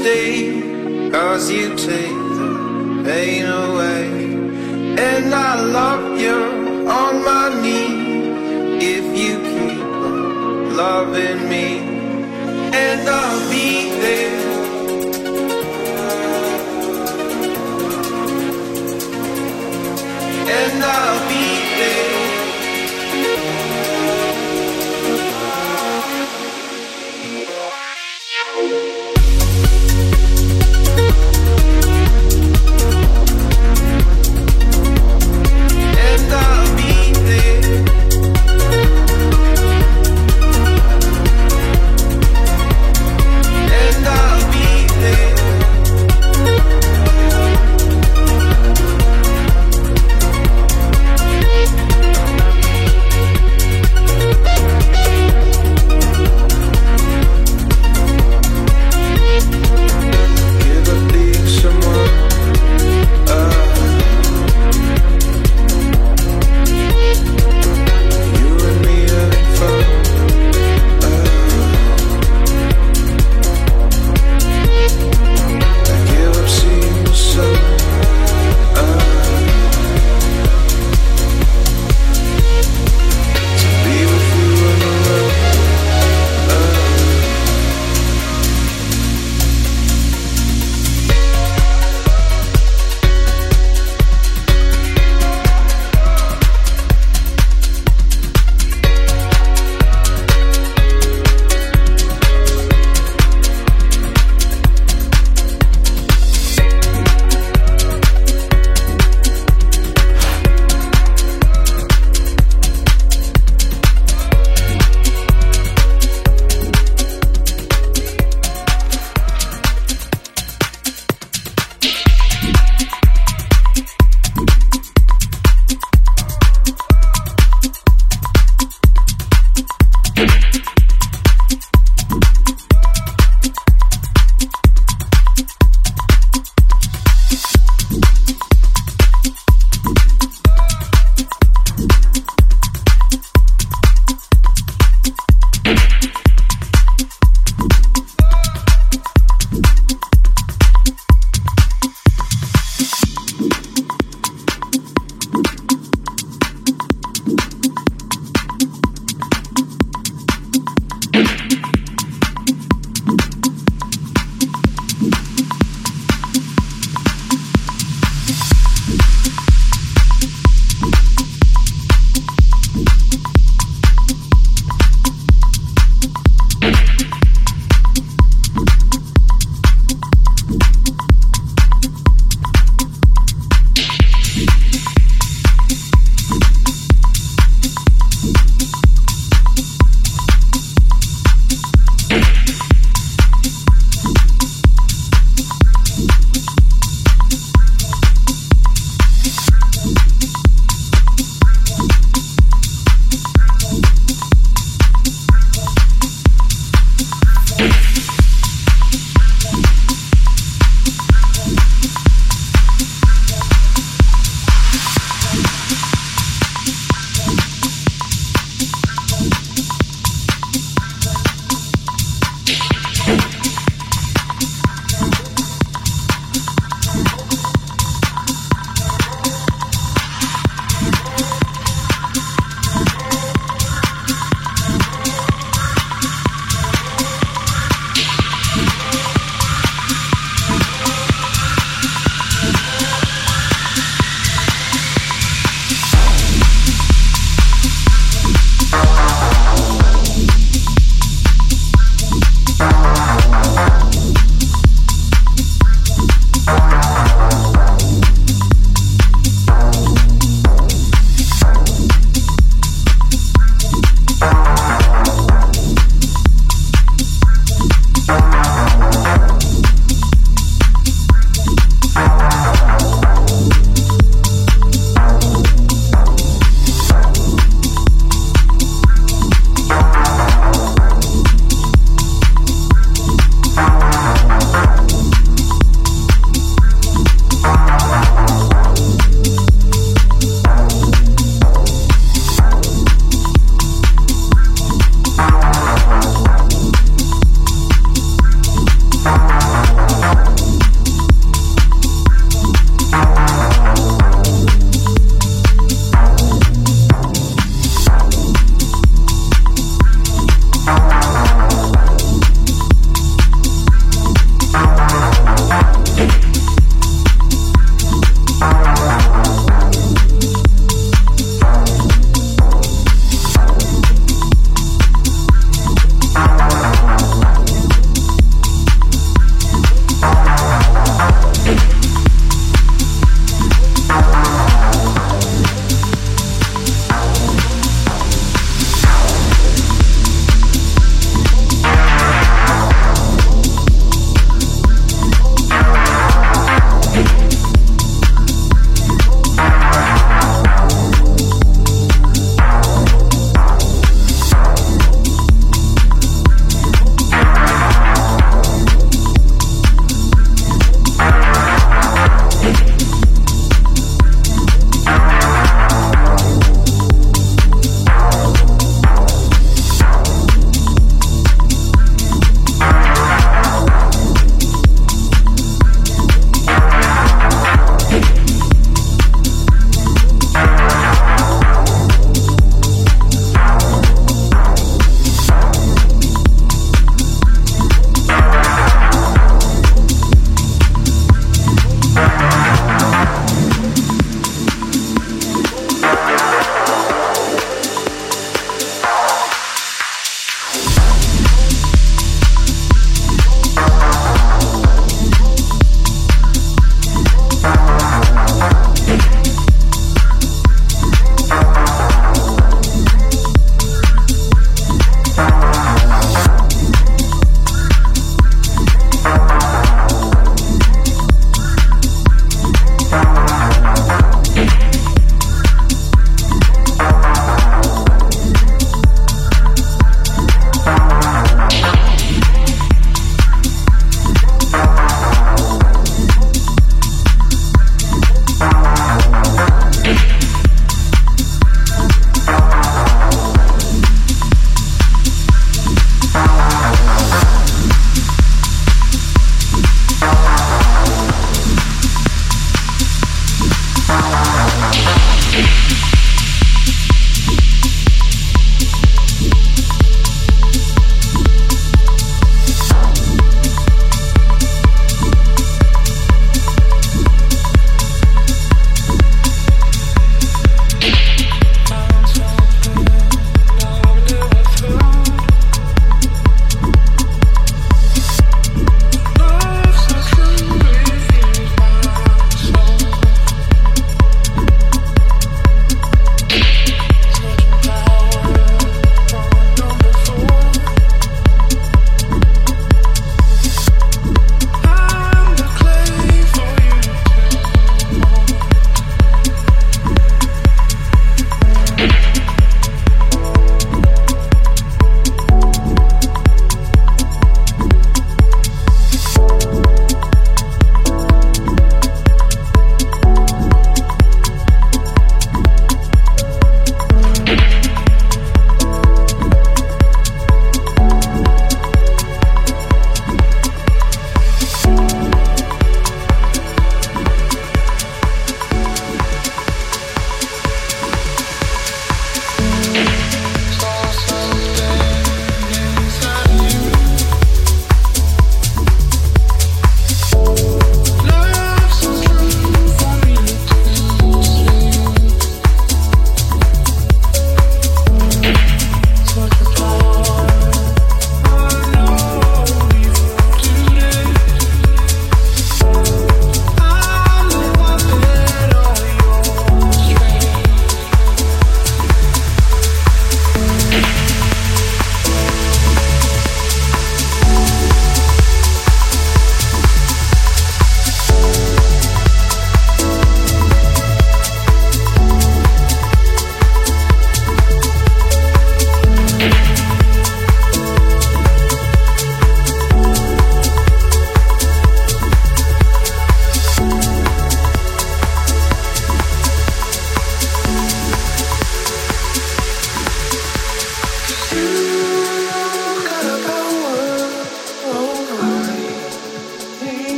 stay, cause you take the pain away.